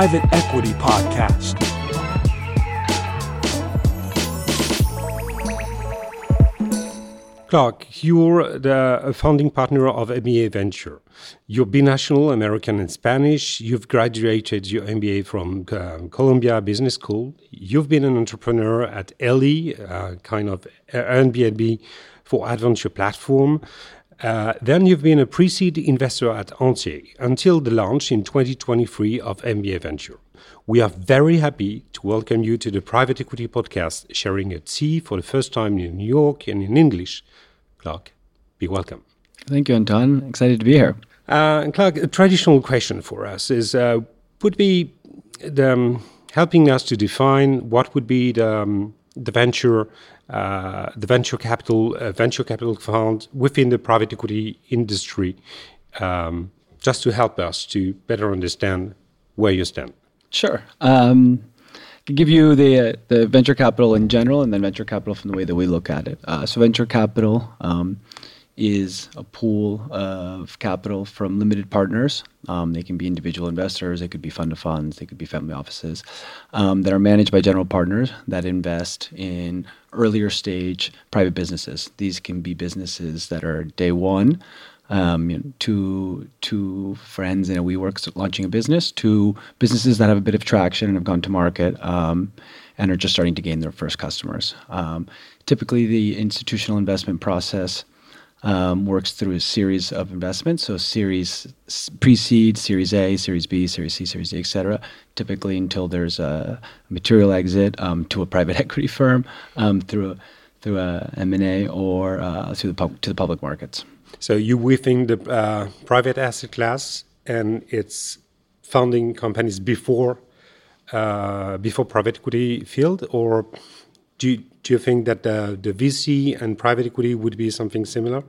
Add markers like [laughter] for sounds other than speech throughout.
Private EquiTEA Podcast. Clark, you're the founding partner of MBA Venture. You're binational, American and Spanish. You've graduated your MBA from uh, Columbia Business School. You've been an entrepreneur at Ellie, uh, kind of Airbnb for adventure platform. Uh, then you've been a pre-seed investor at Antler until the launch in 2023 of MBA Venture. We are very happy to welcome you to the Private EquiTEA Podcast, sharing a tea for the first time in New York and in English. Clark, be welcome. Thank you, Anton. Excited to be here. Uh, Clark, a traditional question for us is uh, would be the, um, helping us to define what would be the, um, the venture uh, the venture capital uh, venture capital fund within the private equity industry, um, just to help us to better understand where you stand. Sure. Um, I can give you the uh, the venture capital in general, and then venture capital from the way that we look at it. Uh, so venture capital. Um, is a pool of capital from limited partners. Um, they can be individual investors, they could be fund of funds, they could be family offices um, that are managed by general partners that invest in earlier stage private businesses. These can be businesses that are day one. Um, you know, two two friends in a WeWork launching a business, two businesses that have a bit of traction and have gone to market um, and are just starting to gain their first customers. Um, typically, the institutional investment process works through a series of investments. So series pre-seed, Series A, Series B, Series C, Series D, et cetera, typically until there's a material exit um, to a private [laughs] equity firm um, through a, M&A or uh, through the pub- to the public markets. So you within the uh, private asset class and its founding companies before uh, before private equity field, or do you, do you think that the, the VC and private equity would be something similar?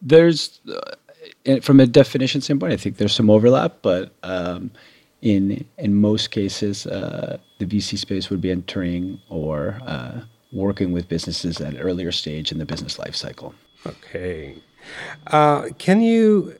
There's, uh, from a definition standpoint, I think there's some overlap, but um, in in most cases, uh, the VC space would be entering or uh, working with businesses at an earlier stage in the business life cycle. Okay, uh, can you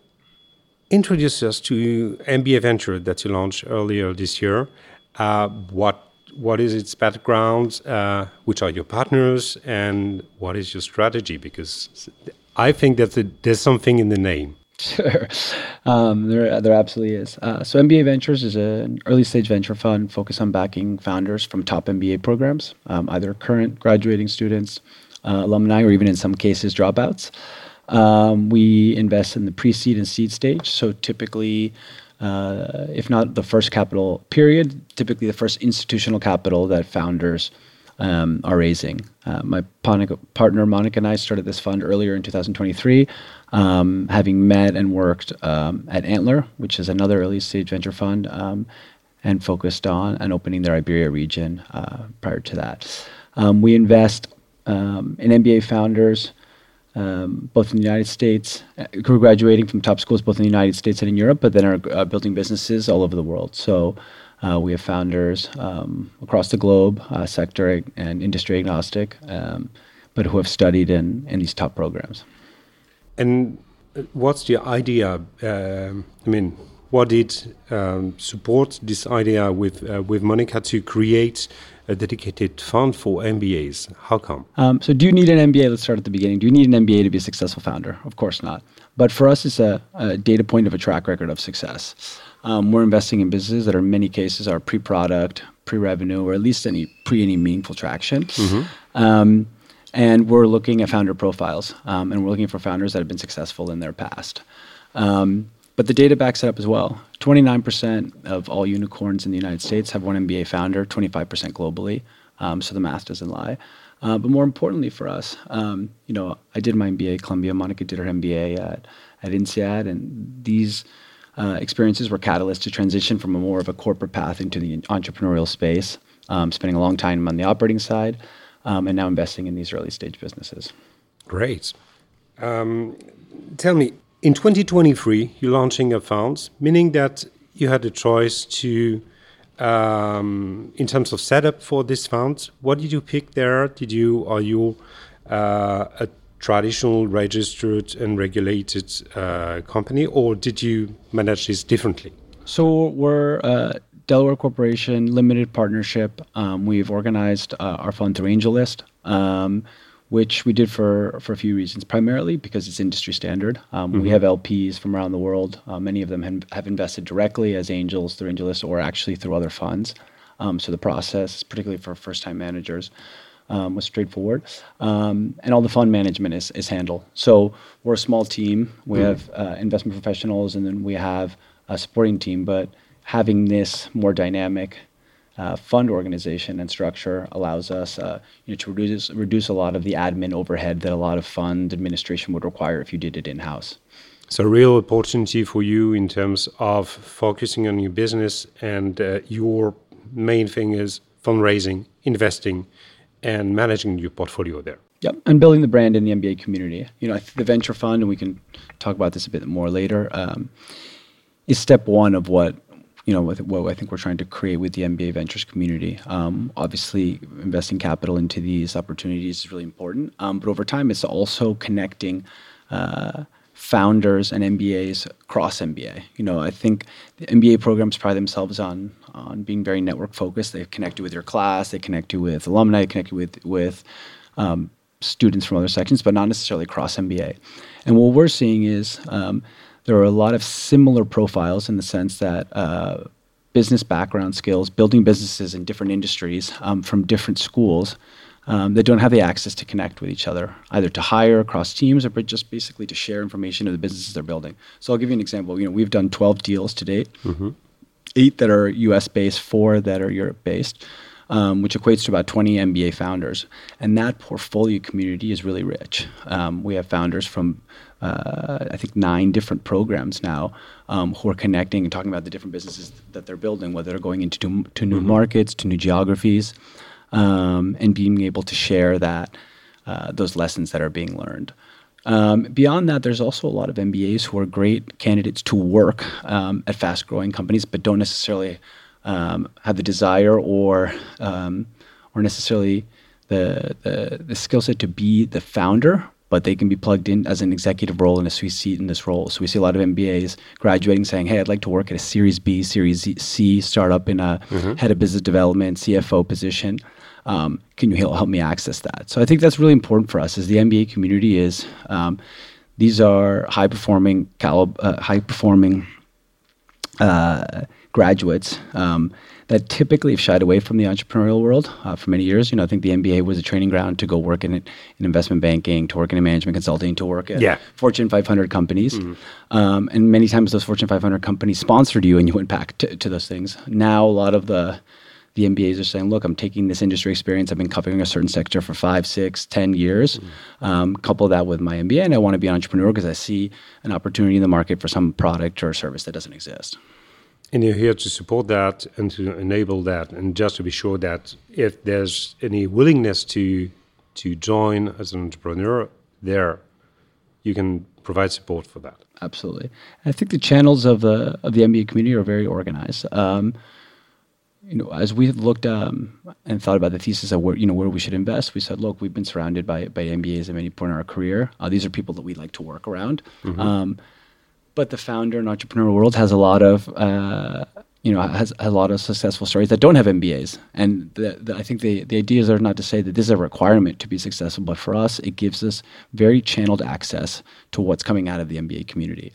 introduce us to MBA Venture that you launched earlier this year? Uh, what what is its background? Uh, which are your partners, and what is your strategy? Because I think that there's something in the name. Sure, [laughs] um, there there absolutely is. Uh, so MBA Ventures is an early stage venture fund focused on backing founders from top MBA programs, um, either current graduating students, uh, alumni, or even in some cases dropouts. Um, we invest in the pre-seed and seed stage. So typically, uh, if not the first capital period, typically the first institutional capital that founders um, are raising. Uh, my partner Monica and I started this fund earlier in 2023, um, having met and worked um, at Antler, which is another early stage venture fund, um, and focused on and opening their Iberia region uh, prior to that. Um, we invest um, in MBA founders um, both in the United States, uh, who are graduating from top schools both in the United States and in Europe, but then are uh, building businesses all over the world. So uh, we have founders um, across the globe, uh, sector and industry agnostic, um, but who have studied in, in these top programs. And uh, what's the idea? Um, I mean, what did um, support this idea with uh, with Monica to create a dedicated fund for MBAs. How come? Um, so, do you need an MBA? Let's start at the beginning. Do you need an MBA to be a successful founder? Of course not. But for us, it's a, a data point of a track record of success. Um, we're investing in businesses that, are in many cases, are pre-product, pre-revenue, or at least any pre any meaningful traction. Mm-hmm. Um, and we're looking at founder profiles, um, and we're looking for founders that have been successful in their past. Um, but the data backs it up as well. 29% of all unicorns in the United States have one MBA founder, 25% globally. Um, so the math doesn't lie. Uh, but more importantly for us, um, you know, I did my MBA at Columbia. Monica did her MBA at, at INSEAD. And these uh, experiences were catalysts to transition from a more of a corporate path into the entrepreneurial space, um, spending a long time on the operating side, um, and now investing in these early stage businesses. Great. Um, tell me, in 2023, you're launching a fund, meaning that you had a choice to, um, in terms of setup for this fund, what did you pick there? Did you are you uh, a traditional registered and regulated uh, company, or did you manage this differently? So we're uh, Delaware Corporation, limited partnership. Um, we've organized uh, our fund through AngelList, um, which we did for, for a few reasons. Primarily because it's industry standard. Um, mm-hmm. We have LPs from around the world. Uh, many of them have, have, invested directly as angels through AngelList or actually through other funds. Um, so the process, particularly for first time managers, um, was straightforward. Um, and all the fund management is, is handled. So we're a small team. We mm-hmm. have uh, investment professionals and then we have a supporting team. But having this more dynamic uh, fund organization and structure allows us uh, you know, to reduce, reduce a lot of the admin overhead that a lot of fund administration would require if you did it in house. So, a real opportunity for you in terms of focusing on your business, and uh, your main thing is fundraising, investing, and managing your portfolio there. Yep, and building the brand in the MBA community. You know, the venture fund, and we can talk about this a bit more later, um, is step one of what you know, what I think we're trying to create with the MBA ventures community. Um, obviously, investing capital into these opportunities is really important, um, but over time, it's also connecting uh, founders and MBAs across MBA. You know, I think the MBA programs pride themselves on on being very network focused. They connect you with your class, they connect you with alumni, they connect you with with um, students from other sections, but not necessarily across MBA. And what we're seeing is um, there are a lot of similar profiles in the sense that uh, business background skills, building businesses in different industries um, from different schools um, that don't have the access to connect with each other, either to hire across teams or just basically to share information of the businesses they're building. So I'll give you an example. You know, we've done 12 deals to date, mm-hmm. eight that are U.S. based, four that are Europe based um, which equates to about 20 MBA founders. And that portfolio community is really rich. Um, we have founders from, uh, I think, nine different programs now um, who are connecting and talking about the different businesses that they're building, whether they're going into to, to new mm-hmm. markets, to new geographies, um, and being able to share that. Uh, those lessons that are being learned. Um, beyond that, there's also a lot of MBAs who are great candidates to work um, at fast growing companies, but don't necessarily um, have the desire or um, or necessarily the the, the skill set to be the founder, but they can be plugged in as an executive role in a sweet seat in this role. So we see a lot of MBAs graduating saying, "Hey, I'd like to work at a Series B, Series C startup in a mm-hmm. head of business development, CFO position." Um, can you help me access that? So I think that's really important for us as the MBA community is. Um, these are high performing, calib- uh, high performing uh, graduates um, that typically have shied away from the entrepreneurial world uh, for many years. You know, I think the MBA was a training ground to go work in, in investment banking, to work in management consulting, to work at yeah. Fortune 500 companies. Mm-hmm. Um, and many times those Fortune 500 companies sponsored you and you went back to, to those things. Now, a lot of the the MBAs are saying, look, I'm taking this industry experience. I've been covering a certain sector for five, six, ten years. Mm-hmm. Um, couple that with my MBA, and I want to be an entrepreneur because I see an opportunity in the market for some product or service that doesn't exist. And you're here to support that and to enable that, and just to be sure that if there's any willingness to to join as an entrepreneur, there you can provide support for that. Absolutely, I think the channels of the of the MBA community are very organized. Um, you know, as we looked um, and thought about the thesis of where you know where we should invest, we said, look, we've been surrounded by by MBAs at many point in our career. Uh, these are people that we like to work around. Mm-hmm. Um, but the founder and entrepreneurial world has a lot of uh, you know has, has, a lot of successful stories that don't have MBAs, and the, the, I think the the ideas are not to say that this is a requirement to be successful, but for us, it gives us very channeled access to what's coming out of the MBA community.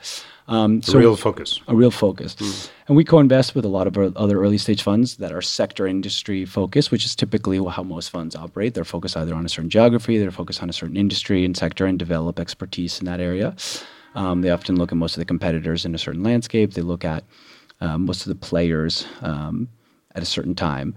Um, so a real focus. A real focus. Mm. And we co-invest with a lot of other early stage funds that are sector industry focused, which is typically how most funds operate. They're focused either on a certain geography, they're focused on a certain industry and sector, and develop expertise in that area. Um, they often look at most of the competitors in a certain landscape. They look at um, most of the players um, at a certain time.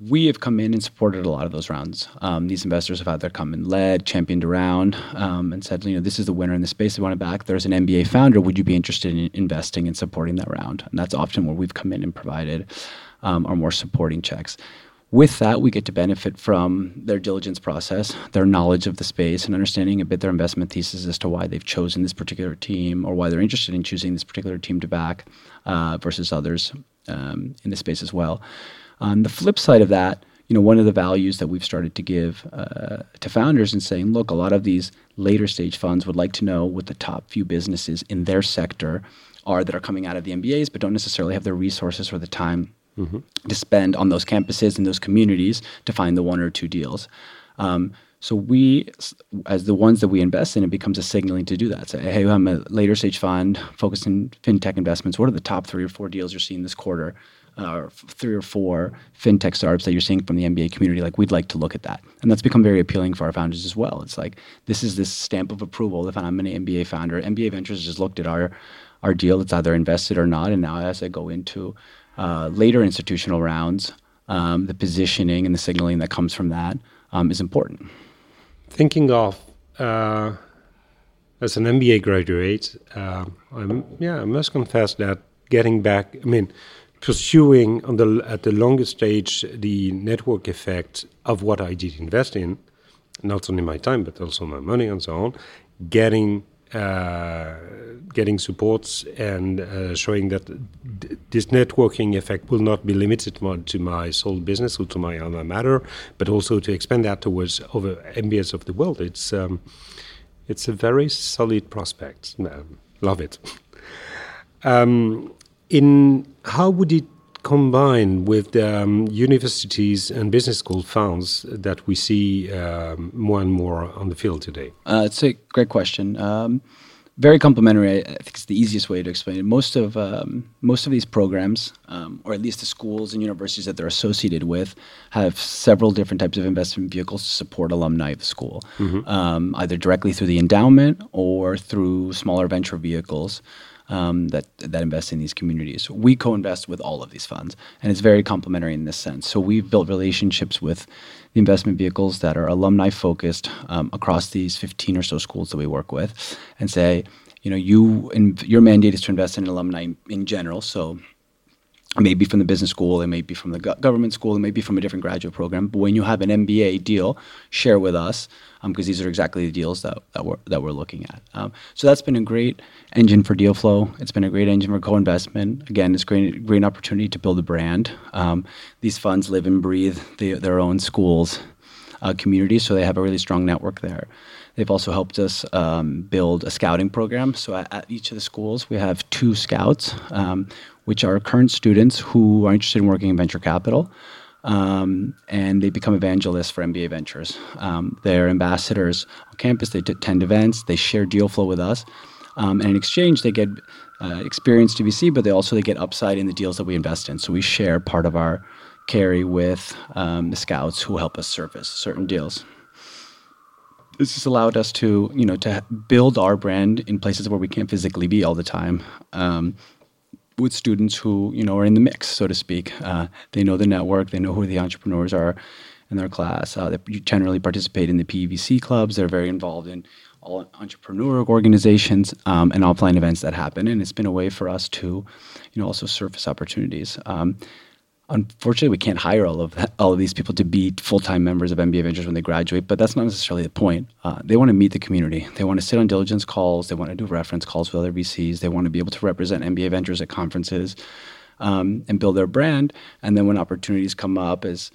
We have come in and supported a lot of those rounds. Um, these investors have either come and led, championed around, um, and said, you know, this is the winner in the space we want to back. There's an MBA founder. Would you be interested in investing and supporting that round? And that's often where we've come in and provided um, our more supporting checks with that, we get to benefit from their diligence process, their knowledge of the space, and understanding a bit their investment thesis as to why they've chosen this particular team or why they're interested in choosing this particular team to back uh, versus others um, in the space as well. On the flip side of that, you know, one of the values that we've started to give uh, to founders and saying, look, a lot of these later stage funds would like to know what the top few businesses in their sector are that are coming out of the MBAs, but don't necessarily have the resources or the time to spend on those campuses and those communities to find the one or two deals. Um, so we, as the ones that we invest in, it becomes a signaling to do that. Say, hey, I'm a later stage fund focused in fintech investments. What are the top three or four deals you're seeing this quarter? Uh, or three or four fintech startups that you're seeing from the MBA community, like we'd like to look at that, and that's become very appealing for our founders as well. It's like this is this stamp of approval. If I'm an MBA founder, MBA Ventures just looked at our our deal; it's either invested or not. And now, as I go into uh, later institutional rounds, um, the positioning and the signaling that comes from that um, is important. Thinking of uh, as an MBA graduate, uh, yeah, I must confess that getting back, I mean, pursuing on the at the longest stage the network effect of what I did invest in, not only my time but also my money and so on, getting uh, getting supports and uh, showing that this networking effect will not be limited to my sole business or to my alma mater, but also to expand that towards other MBAs of the world. It's um, it's a very solid prospect. Um, love it. Um, in how would it combine with the um, universities and business school funds that we see um, more and more on the field today? Uh, it's a great question. Um, very complementary. I think it's the easiest way to explain it. Most of um, most of these programs, um, or at least the schools and universities that they're associated with, have several different types of investment vehicles to support alumni of the school, mm-hmm. um, either directly through the endowment or through smaller venture vehicles um, that that invest in these communities. We co-invest with all of these funds, and it's very complementary in this sense. So we've built relationships with the investment vehicles that are alumni focused um, across these 15 or so schools that we work with, and say, you know, you and your mandate is to invest in alumni in general. So it may be from the business school, it may be from the government school, it may be from a different graduate program. But when you have an MBA deal, share with us because um, these are exactly the deals that, that we're that we're looking at. Um, so that's been a great engine for deal flow. It's been a great engine for co-investment. Again, it's great great opportunity to build a brand. Um, these funds live and breathe the, their own schools. Uh, community, so they have a really strong network there. They've also helped us um, build a scouting program. So at, at, each of the schools, we have two scouts, um, which are current students who are interested in working in venture capital um, and they become evangelists for MBA Ventures. Um, they're ambassadors on campus. They attend events. They share deal flow with us, um, and in exchange, they get uh, experience to VC, but they also they get upside in the deals that we invest in. So we share part of our carry with um, the scouts who help us surface certain deals. This has allowed us to, you know, to build our brand in places where we can't physically be all the time. With students who you know are in the mix, so to speak. Uh, they know the network, they know who the entrepreneurs are in their class. Uh, they generally participate in the PVC clubs. They're very involved in all entrepreneur organizations um, and offline events that happen. And it's been a way for us to, you know, also surface opportunities. Um, unfortunately, we can't hire all of that, all of these people to be full time members of MBA Ventures when they graduate. But that's not necessarily the point. Uh, they want to meet the community. They want to sit on diligence calls. They want to do reference calls with other VCs. They want to be able to represent MBA Ventures at conferences um, and build their brand. And then when opportunities come up as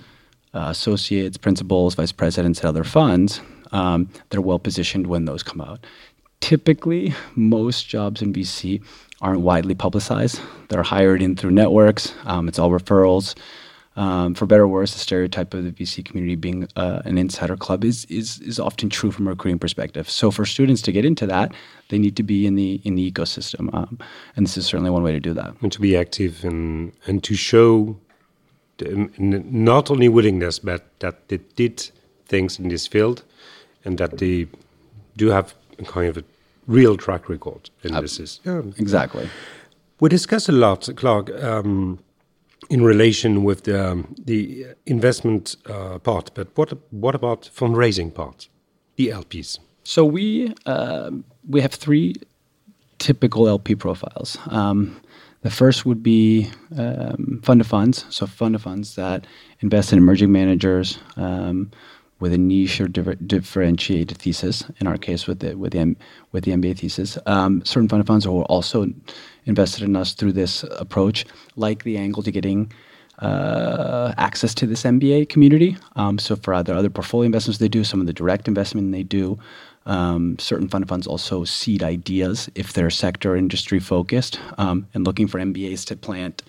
uh, associates, principals, vice presidents at other funds, um, they're well positioned when those come out. Typically, most jobs in VC aren't widely publicized. They're hired in through networks. Um, it's all referrals. Um, for better or worse, the stereotype of the VC community being uh, an insider club is, is is often true from a recruiting perspective. So for students to get into that, they need to be in the in the ecosystem, um, and this is certainly one way to do that. And to be active and and to show the, not only willingness, but that they did things in this field, and that they do have a kind of a real track record in uh, this is yeah. exactly. We discuss a lot clark um, in relation with the, um, the investment uh, part but what what about fundraising part the lps so we uh, we have three typical lp profiles. Um, the first would be um, fund of funds. So fund of funds that invest in emerging managers um, with a niche or differentiated thesis. In our case, with the with the with the MBA thesis, um, certain fund of funds are also invested in us through this approach, like the angle to getting uh, access to this MBA community. Um, so for other other portfolio investments they do, some of the direct investment they do. Um, certain fund of funds also seed ideas if they're sector industry focused um, and looking for MBAs to plant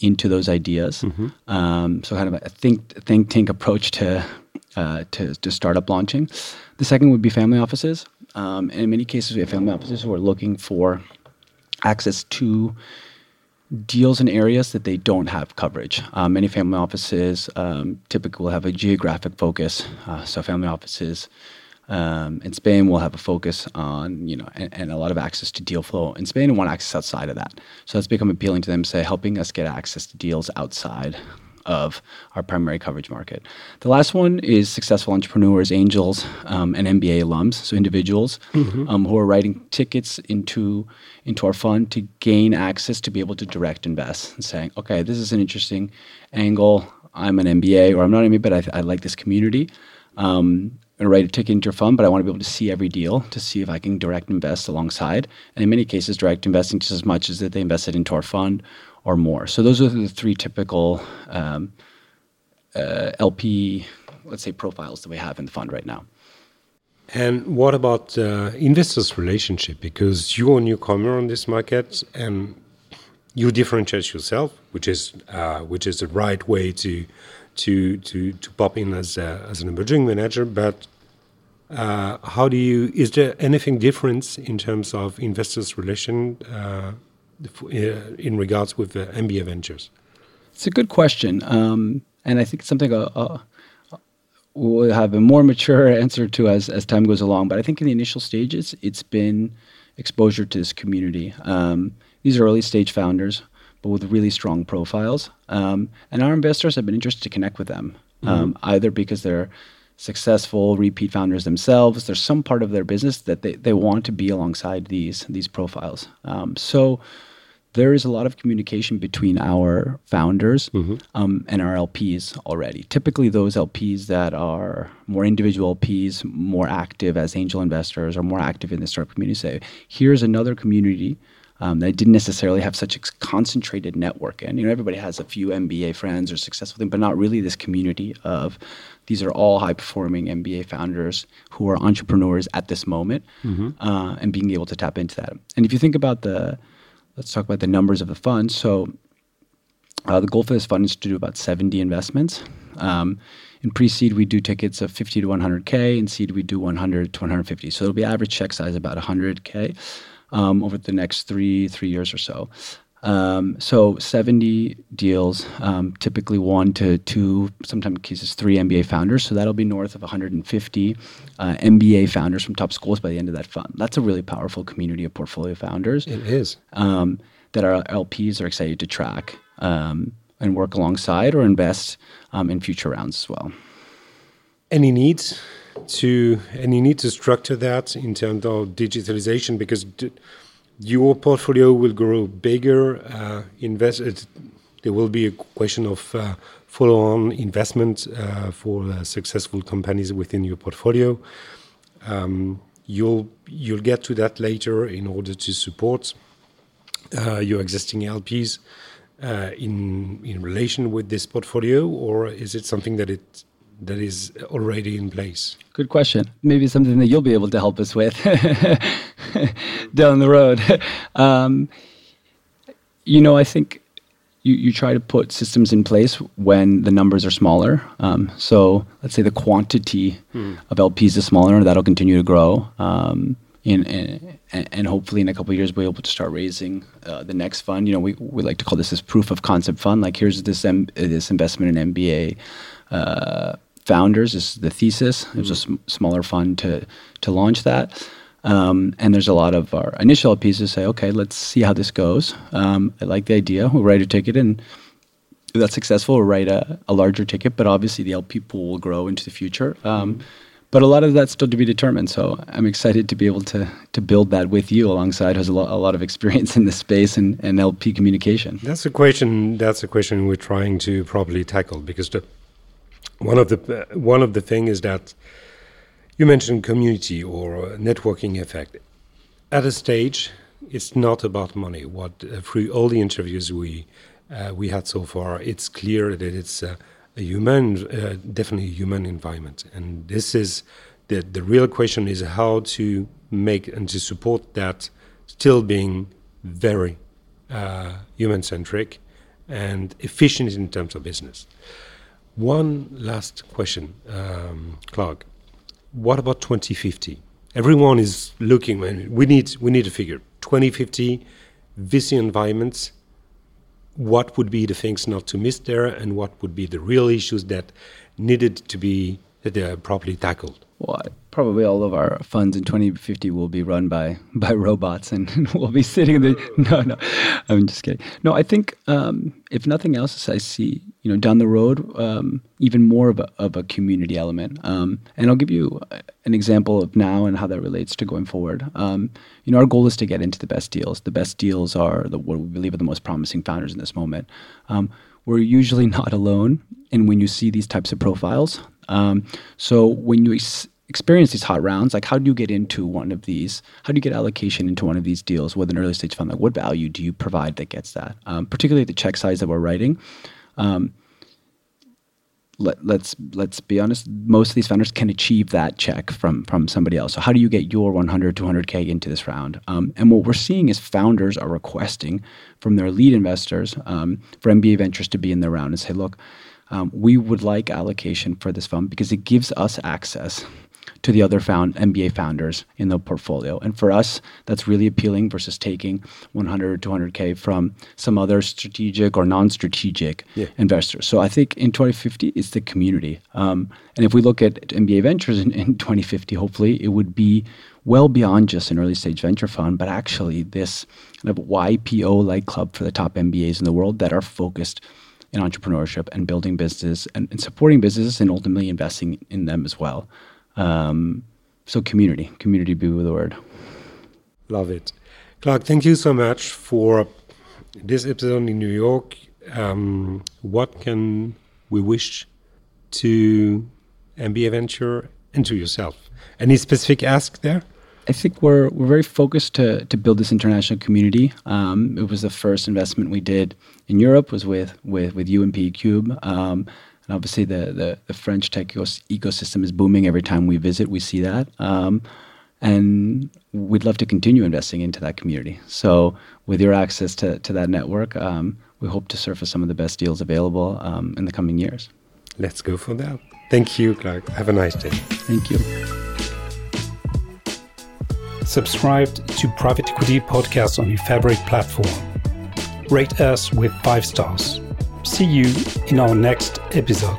into those ideas. Um, so kind of a think think tank approach to uh, to, to startup launching. The second would be family offices. Um, and in many cases, we have family offices who are looking for access to deals in areas that they don't have coverage. Um, many family offices um, typically will have a geographic focus. Uh, so family offices um, in Spain will have a focus on, you know, and, and, a lot of access to deal flow in Spain and want access outside of that. So that's become appealing to them, say, helping us get access to deals outside of our primary coverage market. The last one is successful entrepreneurs, angels, um, and MBA alums, so individuals mm-hmm. um, who are writing tickets into into our fund to gain access to be able to direct invest and saying, okay, this is an interesting angle. I'm an MBA or I'm not an MBA, but I, I like this community. Um, and write a ticket into your fund, but I want to be able to see every deal to see if I can direct invest alongside. And in many cases, direct investing just as much as that they invested into our fund or more. So those are the three typical um, uh, LP, let's say, profiles that we have in the fund right now. And what about uh, investors' relationship? Because you're a newcomer on this market, and you differentiate yourself, which is uh, which is the right way to to to to pop in as a, as an emerging manager. But uh, how do you? Is there anything different in terms of investors' relation? Uh, uh, in regards with the MBA ventures? It's a good question, um, and I think it's something uh, uh, we'll have a more mature [laughs] answer to as as time goes along. But I think in the initial stages, it's been exposure to this community. Um, these are early stage founders, but with really strong profiles, um, and our investors have been interested to connect with them, um, mm-hmm. either because they're successful repeat founders themselves. There's some part of their business that they, they want to be alongside these these profiles. Um, so there is a lot of communication between our founders mm-hmm. um, and our LPs already. Typically, those LPs that are more individual LPs, more active as angel investors, or more active in the startup community say, here's another community um, that didn't necessarily have such a concentrated network. And you know, everybody has a few MBA friends or successful things, but not really this community of these are all high performing MBA founders who are entrepreneurs at this moment, mm-hmm. uh, and being able to tap into that. And if you think about the let's talk about the numbers of the fund. So uh, the goal for this fund is to do about 70 investments. Um, in pre-seed, we do tickets of 50 to 100k. In seed, we do 100 to 150. So it'll be average check size about 100k um, over the next three three years or so. Um, so 70 deals, um, typically one to two, sometimes cases three MBA founders. So that'll be north of 150 uh, MBA founders from top schools by the end of that fund. That's a really powerful community of portfolio founders. It is. Um, that our LPs are excited to track um, and work alongside or invest um, in future rounds as well. Any needs to any need to structure that in terms of digitalization because. D- your portfolio will grow bigger. Uh, invest. There will be a question of uh, follow-on investment uh, for successful companies within your portfolio. Um, you'll you'll get to that later in order to support your existing LPs in in relation with this portfolio, or is it something that it that is already in place? Good question. Maybe something that you'll be able to help us with [laughs] down the road. Um, you know, I think you, you try to put systems in place when the numbers are smaller. Um, so let's say the quantity hmm. of LPs is smaller, that'll continue to grow. Um, in, in, and hopefully in a couple of years we'll be able to start raising uh, the next fund. You know, we, we like to call this this proof of concept fund. Like here's this M- this investment in MBA uh, founders is the thesis. It was a sm- smaller fund to to launch that. Um, and there's a lot of our initial pieces say, okay, let's see how this goes. Um, I like the idea. We'll write a ticket, and if that's successful, we'll write a, a larger ticket. But obviously, the LP pool will grow into the future. Um, mm-hmm. But a lot of that's still to be determined. So I'm excited to be able to to build that with you alongside who's a, lo- a lot of experience in this space and, and LP communication. That's a question. That's a question we're trying to properly tackle because the one of the one of the thing is that you mentioned community or networking effect. At a stage, it's not about money. What uh, through all the interviews we uh, we had so far, it's clear that it's uh, a human, uh, definitely human environment, and this is the the real question is how to make and to support that still being very uh, human centric and efficient in terms of business. One last question, um, Clark. What about 2050? Everyone is looking. We need we need a figure. 2050 VC environments. What would be the things not to miss there, and what would be the real issues that needed to be uh, properly tackled? Well, probably all of our funds in 2050 will be run by by robots, and [laughs] we'll be sitting in the. No, no, I'm just kidding. No, I think um, if nothing else, I see you know down the road um, even more of a of a community element. Um, and I'll give you an example of now and how that relates to going forward. Um, you know, our goal is to get into the best deals. The best deals are the what we believe are the most promising founders in this moment. Um, we're usually [laughs] not alone, and when you see these types of profiles, um, so when you ex- experience these hot rounds, like how do you get into one of these? How do you get allocation into one of these deals with an early stage fund? Like what value do you provide that gets that? Um, particularly the check size that we're writing. Um, let, let's let's be honest. Most of these founders can achieve that check from from somebody else. So how do you get your 100, 200k into this round? Um, and what we're seeing is founders are requesting from their lead investors um, for MBA Ventures to be in the round and say, look, um, we would like allocation for this fund because it gives us access to the other found MBA founders in the portfolio. And for us, that's really appealing versus taking 100 or 200K from some other strategic or non strategic yeah. investors. So I think in 2050, it's the community. Um, and if we look at MBA Ventures in, in 2050, hopefully it would be well beyond just an early stage venture fund, but actually this kind of YPO like club for the top MBAs in the world that are focused in entrepreneurship and building business and, and supporting businesses and ultimately investing in them as well. Um, so community, community be with the word. Love it. Clark, thank you so much for this episode in New York. Um, what can we wish to MBA Venture and to yourself? Any specific ask there? I think we're we're very focused to to build this international community. Um, it was the first investment we did in Europe was with with with UMP Cube. Um, and obviously, the, the, the French tech ecosystem is booming. Every time we visit, we see that. Um, and we'd love to continue investing into that community. So, with your access to, to that network, um, we hope to surface some of the best deals available um, in the coming years. Let's go for that. Thank you, Clark. Have a nice day. Thank you. Subscribe to Private EquiTEA Podcast on your favorite platform. Rate us with five stars. See you in our next episode.